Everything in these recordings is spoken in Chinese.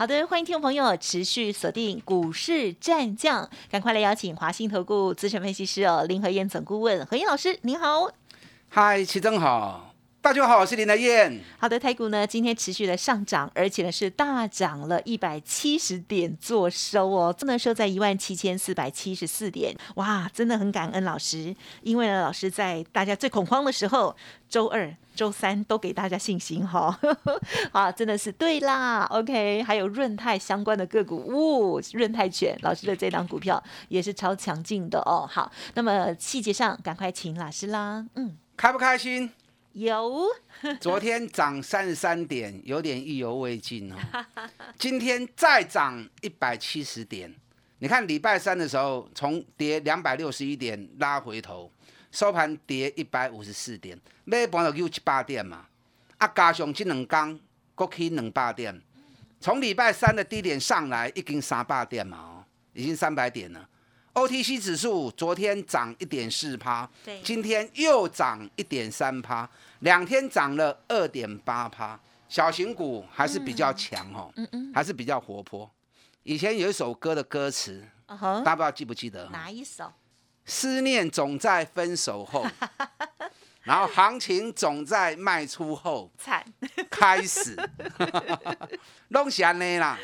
好的，欢迎听众朋友持续锁定股市战将，赶快来邀请华信投顾资深分析师哦林和燕总顾问何燕老师，您好。嗨，齐正好，大家好，我是林德燕。好的，台股呢今天持续的上涨，而且呢是大涨了一百七十点做收哦，收在一万七千四百七十四点，哇，真的很感恩老师，因为呢老师在大家最恐慌的时候，周二。周三都给大家信心哈，啊，真的是对啦，OK，还有润泰相关的个股，呜，润泰卷老师的这档股票也是超强劲的哦。好，那么细节上赶快请老师啦，嗯，开不开心？有，昨天涨三十三点，有点意犹未尽哦。今天再涨一百七十点，你看礼拜三的时候从跌两百六十一点拉回头。收盘跌一百五十四点，尾盘就有七八点嘛。啊，加上这两天国起两百点，从礼拜三的低点上来已经三百点嘛，哦，已经三百点了。OTC 指数昨天涨一点四趴，今天又涨一点三趴，两天涨了二点八趴。小型股还是比较强哦，嗯嗯，还是比较活泼。以前有一首歌的歌词，大家不知道记不记得？哪一首？思念总在分手后，然后行情总在卖出后惨开始，弄闲呢啦。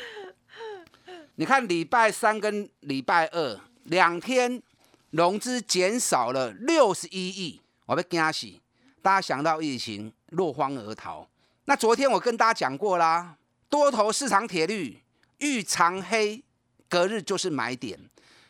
你看礼拜三跟礼拜二两天融资减少了六十一亿，我被惊死。大家想到疫情落荒而逃。那昨天我跟大家讲过啦，多头市场铁律遇长黑，隔日就是买点。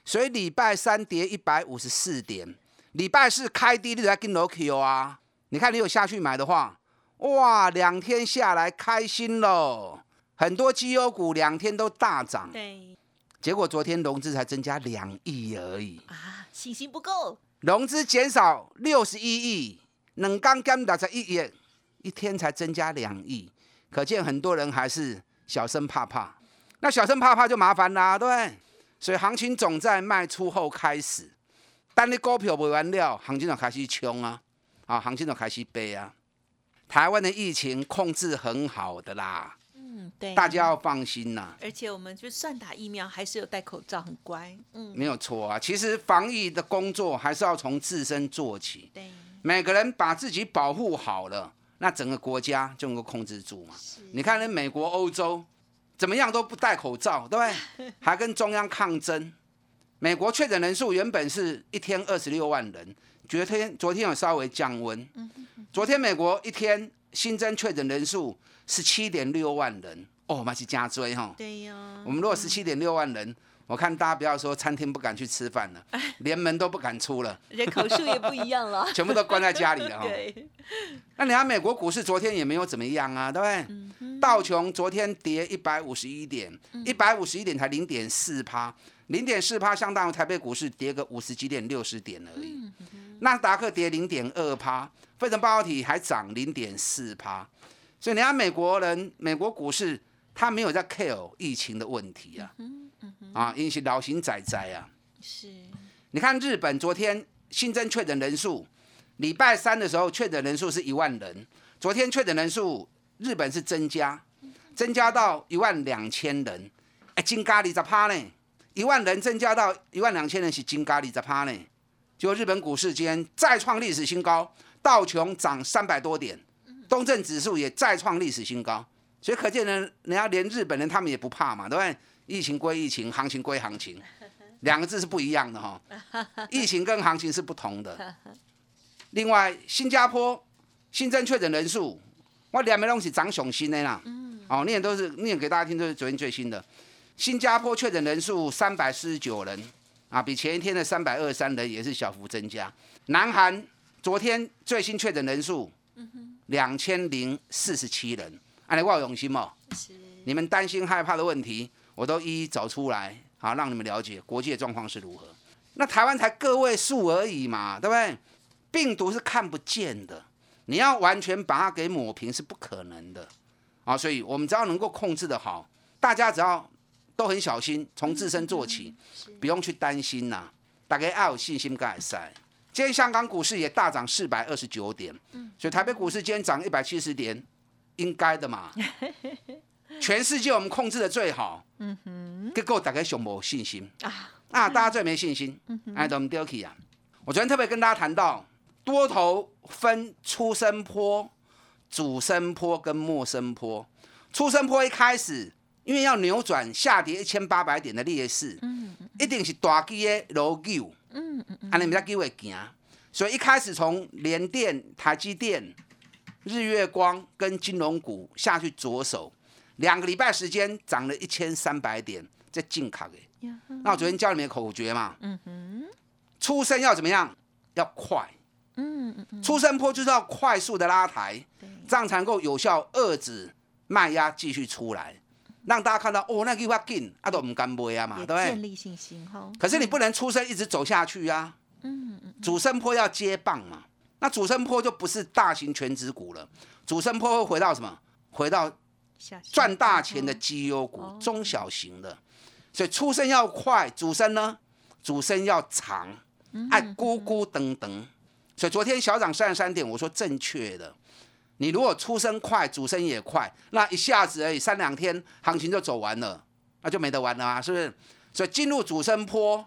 所以礼拜三跌一百五十四点，礼拜四开低，你来跟罗 Q 啊？你看你有下去买的话，哇，两天下来开心喽！很多绩优股两天都大涨，对。结果昨天融资才增加两亿而已啊，信心不够。融资减少六十一亿，冷刚刚打才一亿，一天才增加两亿，可见很多人还是小生怕怕。那小生怕怕就麻烦啦，对。所以行情总在卖出后开始，当你股票卖完了，行情就开始冲啊，啊，行情就开始背啊。台湾的疫情控制很好的啦，嗯，对，大家要放心呐。而且我们就算打疫苗，还是有戴口罩，很乖，嗯，没有错啊。其实防疫的工作还是要从自身做起，对，每个人把自己保护好了，那整个国家就能够控制住嘛。你看，那美国、欧洲。怎么样都不戴口罩，对不对？还跟中央抗争。美国确诊人数原本是一天二十六万人，昨天昨天有稍微降温。昨天美国一天新增确诊人数是七点六万人，哦，那是加追哈。对呀。我们如果十七点六万人。我看大家不要说餐厅不敢去吃饭了，连门都不敢出了，人口数也不一样了，全部都关在家里了哈。对。那你看美国股市昨天也没有怎么样啊，对不对？道琼昨天跌一百五十一点，一百五十一点才零点四趴，零点四趴相当于台北股市跌个五十几点六十点而已。纳斯达克跌零点二趴，费城半导体还涨零点四趴，所以你看美国人美国股市他没有在 care 疫情的问题啊。啊，因是老型仔仔啊，是。你看日本昨天新增确诊人数，礼拜三的时候确诊人数是一万人，昨天确诊人数日本是增加，增加到一万两千人，哎，金咖喱在趴呢，一万人增加到一万两千人是金咖喱在趴呢，就日本股市今天再创历史新高，道琼涨三百多点，东证指数也再创历史新高，所以可见呢，人家连日本人他们也不怕嘛，对不对？疫情归疫情，行情归行情，两个字是不一样的哈。疫情跟行情是不同的。另外，新加坡新增确诊人数，我两枚东西涨雄心的啦。哦，念都是念给大家听，都是昨天最新的。新加坡确诊人数三百四十九人，啊，比前一天的三百二十三人也是小幅增加。南韩昨天最新确诊人数两千零四十七人，哎，我有用心哦。你们担心害怕的问题。我都一一找出来，好让你们了解国际的状况是如何。那台湾才个位数而已嘛，对不对？病毒是看不见的，你要完全把它给抹平是不可能的啊。所以我们只要能够控制的好，大家只要都很小心，从自身做起，不用去担心呐。大家要有信心改善。今天香港股市也大涨四百二十九点，所以台北股市今天涨一百七十点，应该的嘛。全世界我们控制的最好，嗯哼，结果大家熊没信心啊啊，大家最没信心，哎，怎么丢弃啊？我昨天特别跟大家谈到，多头分出生坡、主升坡跟末升坡。出生坡一开始，因为要扭转下跌一千八百点的劣势，嗯，一定是大基的楼救，嗯嗯嗯，安尼咪才机会行。所以一开始从联电、台积电、日月光跟金融股下去着手。两个礼拜时间涨了一千三百点，在进卡的。那我昨天教你们口诀嘛，嗯哼，出生要怎么样？要快，嗯嗯嗯，出生坡就是要快速的拉抬，这样才能够有效遏制卖压继续出来，让大家看到哦，那句话紧，啊都唔敢买啊嘛，对不对？建立信心哈。可是你不能出生一直走下去啊，嗯嗯，主升坡要接棒嘛，那主升坡就不是大型全指股了，主升坡会回到什么？回到。赚大钱的绩优股，中小型的，所以出生要快，主升呢，主升要长，爱咕咕噔噔。所以昨天小涨三十三点，我说正确的。你如果出生快，主升也快，那一下子而已，三两天行情就走完了，那就没得玩了啊，是不是？所以进入主升坡，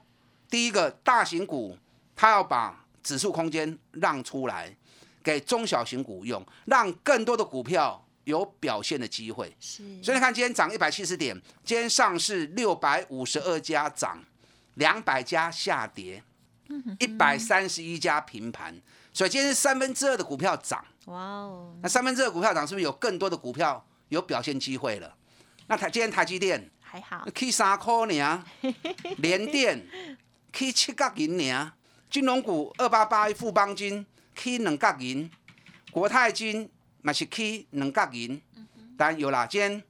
第一个大型股，它要把指数空间让出来，给中小型股用，让更多的股票。有表现的机会，是。所以你看，今天涨一百七十点，今天上市六百五十二家涨，两百家下跌，一百三十一家平盘。所以今天是三分之二的股票涨。哇哦！那三分之二股票涨，是不是有更多的股票有表现机会了？那台今天台积电。还好，K 三块呢，联电。K 七角银呢，金融股二八八富邦金。K 两角银，国泰金。嘛是 K 两角银，但有啦，今天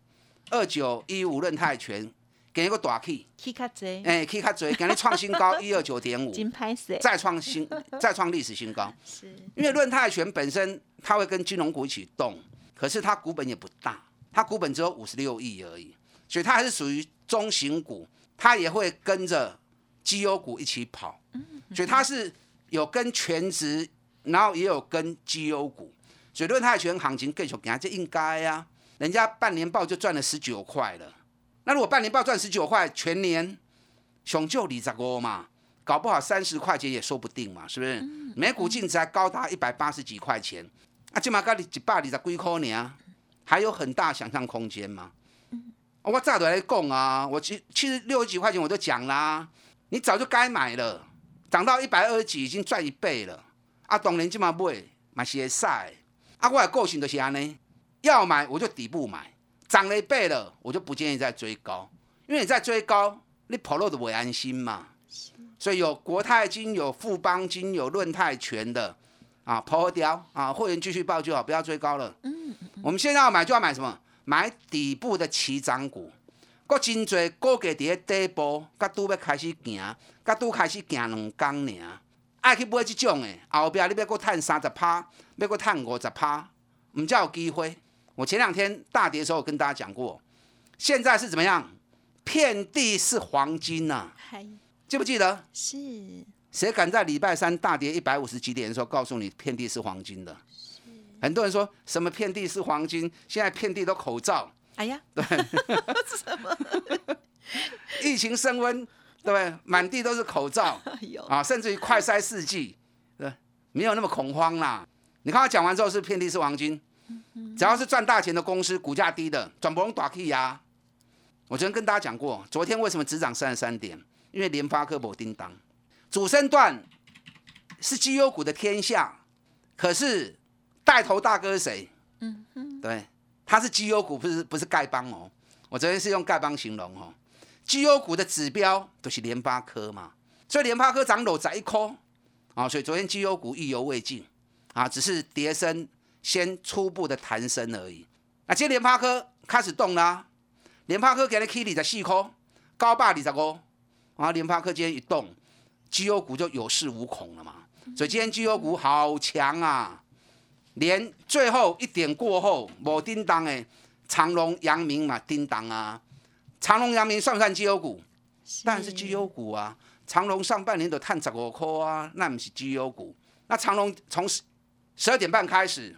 二九一五润泰全给一个大嘴，哎，K 卡嘴，给你创新高 一二九点五，金牌再创新，再创历史新高。是，因为论泰拳本身它会跟金融股一起动，可是它股本也不大，它股本只有五十六亿而已，所以它还是属于中型股，它也会跟着绩优股一起跑，所以它是有跟全职，然后也有跟绩优股。所以论泰拳行情更小，给他这应该呀，人家半年报就赚了十九块了。那如果半年报赚十九块，全年熊就二十五嘛，搞不好三十块钱也说不定嘛，是不是？每股净值还高达一百八十几块钱，啊，起码高你一百二十几块呢，还有很大想象空间嘛。我早都来讲啊，我其其实六十几块钱我都讲啦，你早就该买了，涨到一百二十几已经赚一倍了。啊，当然起码买，嘛是会晒。啊，我的个性就是安尼，要买我就底部买，涨了一倍了，我就不建议再追高，因为你在追高，你跑路的不安心嘛。所以有国泰金、有富邦金、有润泰全的啊，抛掉啊，会员继续报就好，不要追高了。嗯我们现在要买就要买什么？买底部的起涨股，国真多股价伫咧底部，甲拄要开始行，甲拄开始行两工尔。爱去买这种的，后边你要搁赚三十趴，要搁赚五十趴，唔才有机会。我前两天大跌的时候跟大家讲过，现在是怎么样？遍地是黄金呐！记不记得？是。谁敢在礼拜三大跌一百五十几点的时候告诉你遍地是黄金的？很多人说什么遍地是黄金，现在遍地都口罩。哎呀，对。什么？疫情升温。对不对？满地都是口罩 啊，甚至于快筛试剂，对，没有那么恐慌啦。你看他讲完之后是遍地是黄金，只要是赚大钱的公司，股价低的，转不用打 K 呀。我昨天跟大家讲过，昨天为什么只涨三十三点？因为联发科不叮当，主升段是绩优股的天下，可是带头大哥是谁？嗯哼，对，他是绩优股，不是不是丐帮哦。我昨天是用丐帮形容哦。绩优股的指标都是联发科嘛，所以联发科涨楼在一颗啊，所以昨天绩优股意犹未尽啊，只是跌升先初步的弹升而已。那今天联发科开始动啦，联发科给了 K 里在四颗，高霸二十五，啊，联发科今天一动，绩优股就有恃无恐了嘛。所以今天绩优股好强啊，连最后一点过后，某叮当哎，长隆、阳明嘛叮当啊。长隆、阳明算不算绩优股？当然是绩优股啊。长隆上半年都探十五块啊，那不是绩优股。那长隆从十十二点半开始，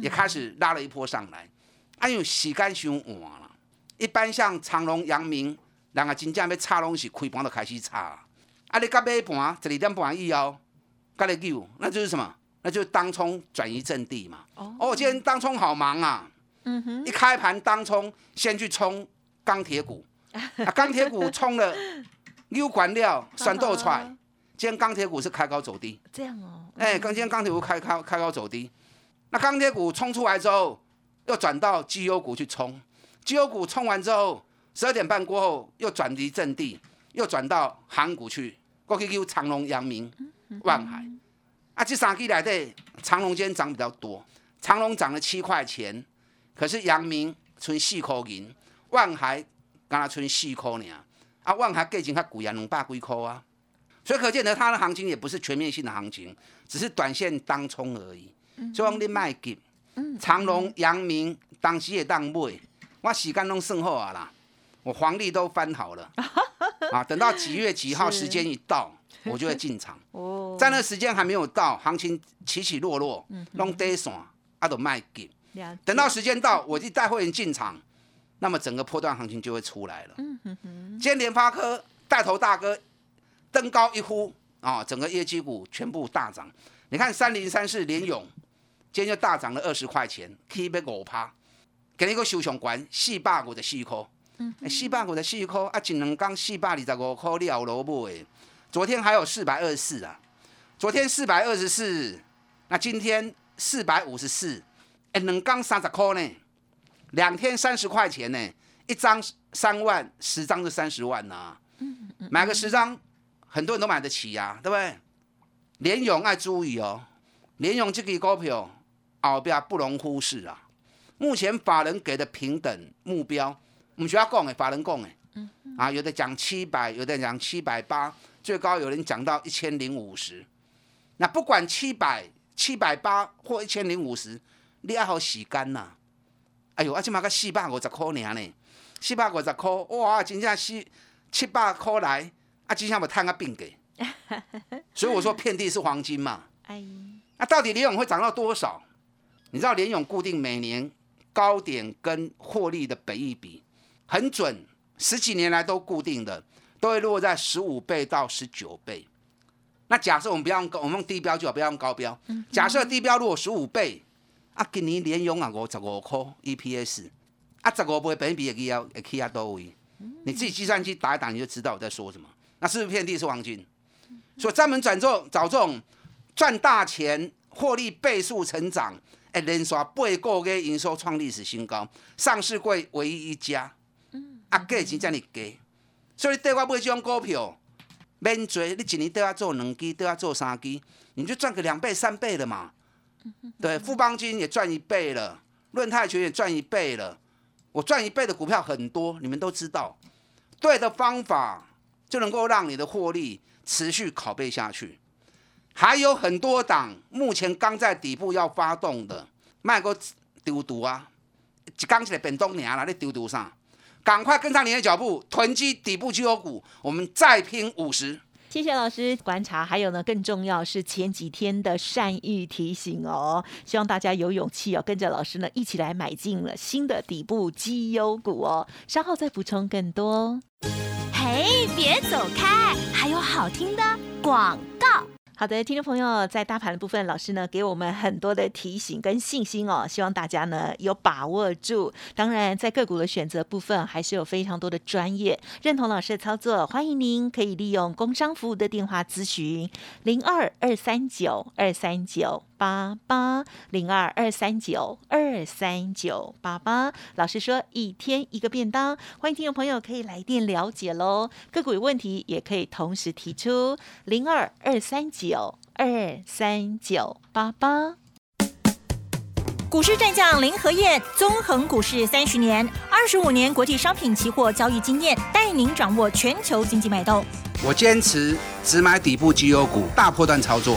也开始拉了一波上来。啊，因为时间伤晚了。一般像长隆、阳明，两个真正要炒拢是开盘就开始炒。啊，你到尾盘十二点半以后，甲你救，那就是什么？那就是当冲转移阵地嘛。哦，今天当冲好忙啊。嗯哼。一开盘当冲，先去冲钢铁股。啊，钢铁股冲了，溜管料酸豆出来。今天钢铁股是开高走低。这样哦。哎，刚今天钢铁股开开开高走低。那钢铁股冲出来之后，又转到绩优股去冲。绩优股冲完之后，十二点半过后又转移阵地，又转到航股去，过去叫长隆、阳明、万海。啊，这三支来的长隆今天涨比较多，长隆涨了七块钱，可是阳明存四块银，万海刚才存四块呢。啊，万海价钱较贵啊，两百几块啊。所以可见得它的行情也不是全面性的行情，只是短线当冲而已。所以你卖急，长隆、阳明当时也当买。我时间都算好啊啦，我黄历都翻好了 啊，等到几月几号时间一到，我就会进场。哦，在那时间还没有到，行情起起落落，弄跌线啊都卖给。等到时间到，我就带会员进场，那么整个波段行情就会出来了。嗯哼哼。今天联发科带头大哥登高一呼啊，整个业绩股全部大涨。你看三零三四联勇，今天就大涨了二十块钱，K 被五趴。给你个收上关，四百五十四块，四百五十四块啊，一两刚四百二十五块了萝卜诶。昨天还有四百二十四啊，昨天四百二十四，那今天四百五十四，哎，两刚三十块呢，两天三十块钱呢，一张三万，十张就三十万呐。买个十张，很多人都买得起呀，对不对？联勇爱注意哦，联勇这个股票后边不容忽视啊。目前法人给的平等目标，我们学校讲诶，法人讲诶，啊，有的讲七百，有的讲七百八，最高有人讲到一千零五十。那不管七百、七百八或一千零五十，你还好洗干呐？哎呦，啊，起码个四百五十块尔呢，四百五十块，哇，真正是七百块来，啊，真正要探个病给。所以我说遍地是黄金嘛。哎，那到底李永会涨到多少？你知道联永固定每年？高点跟获利的本益比很准，十几年来都固定的，都会落在十五倍到十九倍。那假设我们不要用高，我们用低标就好，不要用高标。假设低标如果十五倍，啊，今年连用啊五十五块 EPS，啊，十五倍本益比也要也可以啊多位。你自己计算机打一打，你就知道我在说什么。那是不是遍地是黄金？所以专门转做找这种赚大钱、获利倍数成长。哎，连续八个月营收创历史新高，上市柜唯一一家，啊，价钱这么低，所以对我买这种股票，免做，你一年都要做两支，都要做三支，你就赚个两倍、三倍了嘛。对，富邦金也赚一倍了，润泰全也赚一倍了，我赚一倍的股票很多，你们都知道。对的方法就能够让你的获利持续拷贝下去。还有很多档目前刚在底部要发动的，卖个丢毒啊！一刚起来变东年了，你丢毒上，赶快跟上你的脚步，囤积底部绩优股，我们再拼五十。谢谢老师观察，还有呢，更重要是前几天的善意提醒哦，希望大家有勇气哦，跟着老师呢一起来买进了新的底部绩优股哦。稍后再补充更多。嘿，别走开，还有好听的广告。好的，听众朋友，在大盘的部分，老师呢给我们很多的提醒跟信心哦，希望大家呢有把握住。当然，在个股的选择部分，还是有非常多的专业认同老师的操作。欢迎您可以利用工商服务的电话咨询零二二三九二三九八八零二二三九二三九八八。老师说一天一个便当，欢迎听众朋友可以来电了解喽。个股有问题也可以同时提出零二二三九。九二三九八八。股市战将林和燕，纵横股市三十年，二十五年国际商品期货交易经验，带您掌握全球经济脉动。我坚持只买底部绩优股，大波段操作。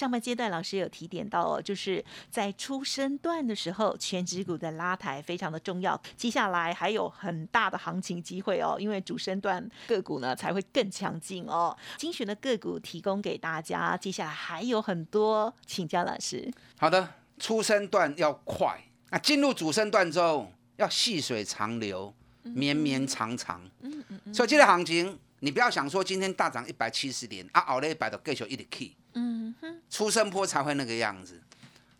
上半阶段老师有提点到哦，就是在出生段的时候，全指股的拉抬非常的重要。接下来还有很大的行情机会哦，因为主升段个股呢才会更强劲哦。精选的个股提供给大家，接下来还有很多，请教老师。好的，出生段要快，那进入主升段之后要细水长流，绵绵长长。嗯嗯嗯。所以这个行情，你不要想说今天大涨一百七十点啊，熬了一百的继续一直 key。嗯哼，出生坡才会那个样子，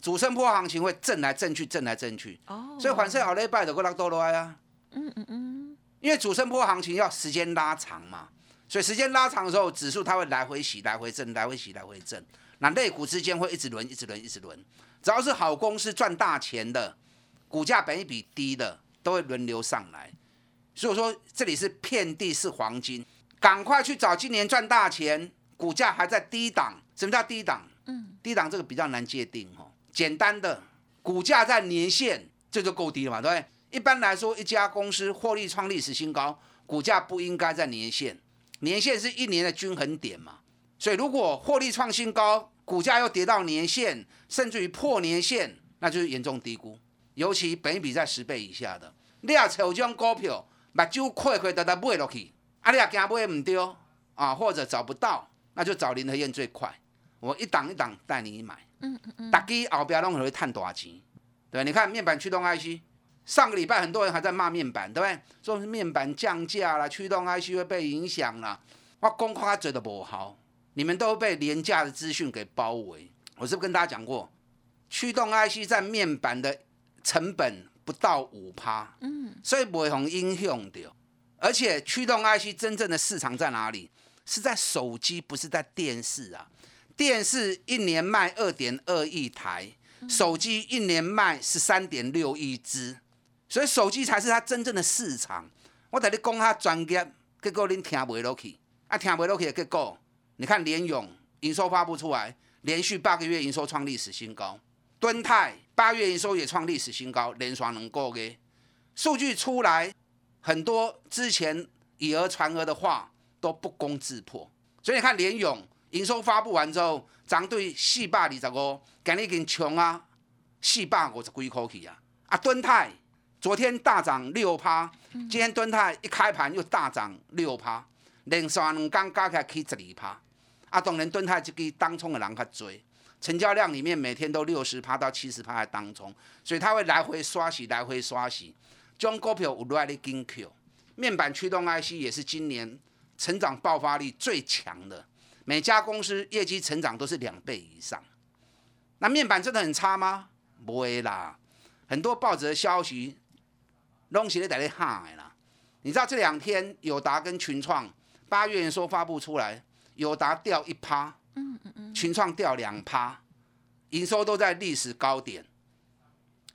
主升坡行情会震来震去，震来震去。哦，所以反正好礼拜的过来多来啊。嗯嗯嗯，因为主升坡行情要时间拉长嘛，所以时间拉长的时候，指数它会来回洗，来回震，来回洗，来回震。那类股之间会一直轮，一直轮，一直轮。只要是好公司赚大钱的，股价本一比低的，都会轮流上来。所以说这里是遍地是黄金，赶快去找今年赚大钱，股价还在低档。什么叫低档？嗯，低档这个比较难界定哦。简单的，股价在年线，这就够低了嘛，对不对？一般来说，一家公司获利创历史新高，股价不应该在年线，年线是一年的均衡点嘛。所以如果获利创新高，股价又跌到年线，甚至于破年线，那就是严重低估。尤其本比在十倍以下的，你要炒这种股票，目睭亏亏得得买落去，啊，你也惊买唔丢啊，或者找不到，那就找林和燕最快。我一档一档带你买，嗯嗯嗯，大家后边拢会赚大钱，对你看面板驱动 IC，上个礼拜很多人还在骂面板，对不对？说面板降价了，驱动 IC 会被影响了。我公夸嘴的不好，你们都被廉价的资讯给包围。我是不是跟大家讲过，驱动 IC 在面板的成本不到五趴，嗯，所以不会很影响的。而且驱动 IC 真正的市场在哪里？是在手机，不是在电视啊。电视一年卖二点二亿台，手机一年卖十三点六亿只，所以手机才是它真正的市场。我在你讲它专业，结果恁听不落去，啊听不落去的结果，你看联勇营收发布出来，连续八个月营收创历史新高，敦泰八月营收也创历史新高，连刷能够的，数据出来，很多之前以讹传讹的话都不攻自破，所以你看联勇。营收发布完之后，涨对四百二十五，今日已经冲啊，四百五十几块去啊！啊，敦泰昨天大涨六趴，今天敦泰一开盘又大涨六趴，连续两天加起来起十二趴。啊，当然敦泰这个当冲的人较多，成交量里面每天都六十趴到七十趴在当冲，所以它会来回刷洗，来回刷洗。中股票有来的金 Q，面板驱动 IC 也是今年成长爆发力最强的。每家公司业绩成长都是两倍以上，那面板真的很差吗？不会啦，很多报纸的消息拢是咧在咧喊的啦。你知道这两天友达跟群创八月营收发布出来，友达掉一趴，嗯嗯嗯，群创掉两趴，营收都在历史高点。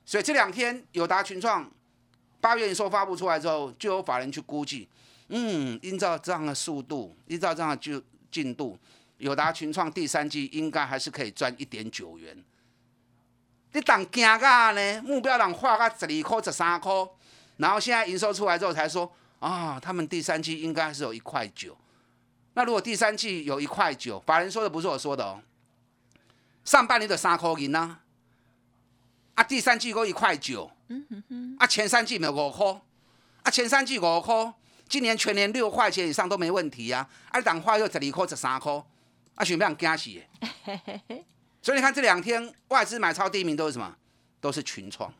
所以这两天友达、群创八月营收发布出来之后，就有法人去估计，嗯，依照这样的速度，依照这样的就。进度，友达群创第三季应该还是可以赚一点九元。你当惊噶呢？目标档画个十二块、十三块，然后现在营收出来之后才说啊，他们第三季应该是有一块九。那如果第三季有一块九，法人说的不是我说的哦。上半年的三块银呢？啊，第三季够一块九。嗯哼哼。啊，前三季没有五块。啊，前三季五块。今年全年六块钱以上都没问题呀，二档话又十二块、十三块，啊，想不想惊死？所以你看这两天外资买超第一名都是什么？都是群创。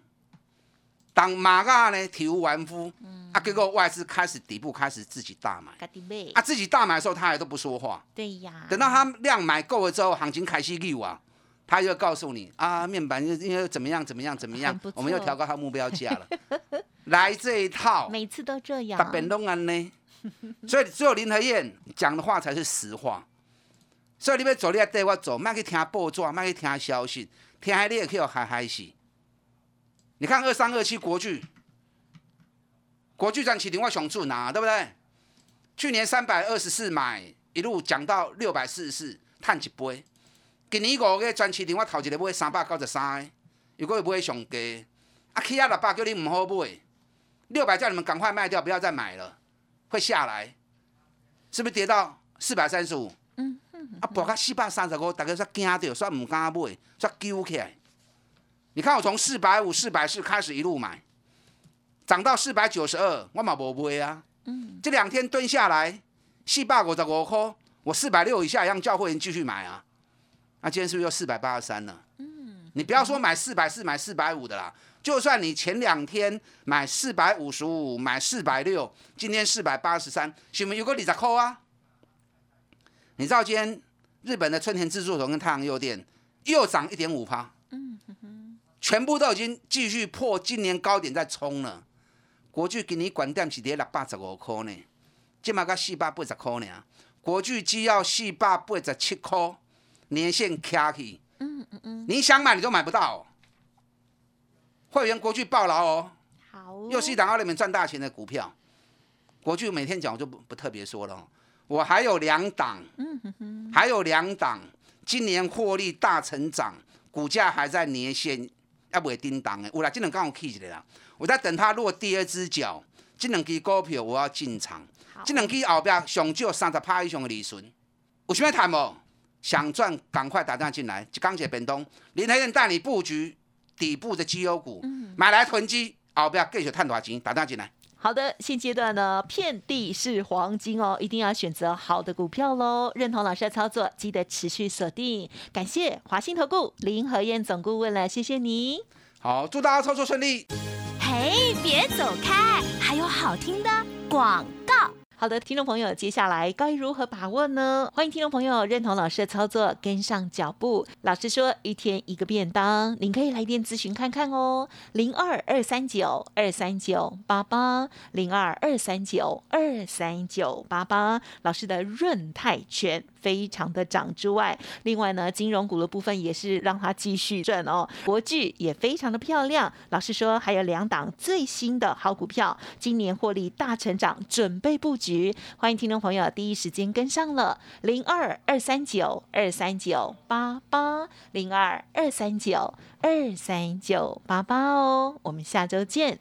当马嘎呢体无完肤，啊，结果外资开始底部开始自己大买，啊，自己大买的时候他也都不说话，对呀，等到他量买够了之后，行情开始溜啊，他就告诉你啊，面板因为怎么样怎么样怎么样，我们又错调高他目标价了，来这一套，每次都这样大，本东安呢，所以只有林和燕讲的话才是实话。所以你要走，你要带我走，莫去听报纸，莫去听消息，听迄你会去嗨嗨死。你看二三二七国巨，国巨站起顶我想住哪，对不对？去年三百二十四买，一路讲到六百四十四，赚一倍。今年五月全市场我头一个买三百九十三个，如果买上低，啊起啊六百叫你毋好买，六百叫你们赶快卖掉，不要再买了，会下来，是不是跌到四百三十五？嗯啊，博到四百三十五，大家煞惊到，煞毋敢买，煞揪起来。你看我从四百五、四百四开始一路买，涨到四百九十二，我嘛无买啊。嗯，这两天蹲下来，四百五十五块，我四百六以下一样叫会员继续买啊。那、今天是不是又四百八十三呢？嗯，你不要说买四百四、买四百五的啦，就算你前两天买四百五十五、买四百六，今天四百八十三，是不是有个二十块啊？你知道今天日本的春田制作所跟太阳诱电又涨一点五趴，全部都已经继续破今年高点在冲了。国巨给你管店是跌六百十五块呢，今嘛个四百八十块呢。国巨只要四百八十七块，年限卡起，嗯嗯嗯，你想买你都买不到、哦。会员国巨爆牢哦，好哦，又是一档奥里面赚大钱的股票。国巨每天讲我就不不特别说了哦，我还有两档，嗯哼哼，还有两档，今年获利大成长，股价还在年限，还未叮当的。有啦，这两刚好 K 起来了，我在等它落第二只脚，这两支股票我要进场，好。这两支后边上少三十趴以上的利润，有想要谈不？想赚赶快打电话进来，钢铁本东林黑燕带你布局底部的绩优股，买来囤积，哦，不要继续赚大钱，打电话进来。好的，现阶段呢，遍地是黄金哦，一定要选择好的股票喽。认同老师的操作，记得持续锁定。感谢华兴投顾林和燕总顾问了，谢谢你。好，祝大家操作顺利。嘿，别走开，还有好听的广告。好的，听众朋友，接下来该如何把握呢？欢迎听众朋友认同老师的操作，跟上脚步。老师说一天一个便当，您可以来电咨询看看哦，零二二三九二三九八八，零二二三九二三九八八。老师的润泰圈非常的涨之外，另外呢，金融股的部分也是让它继续赚哦，国巨也非常的漂亮。老师说还有两档最新的好股票，今年获利大成长，准备布局。欢迎听众朋友第一时间跟上了零二二三九二三九八八零二二三九二三九八八哦。我们下周见。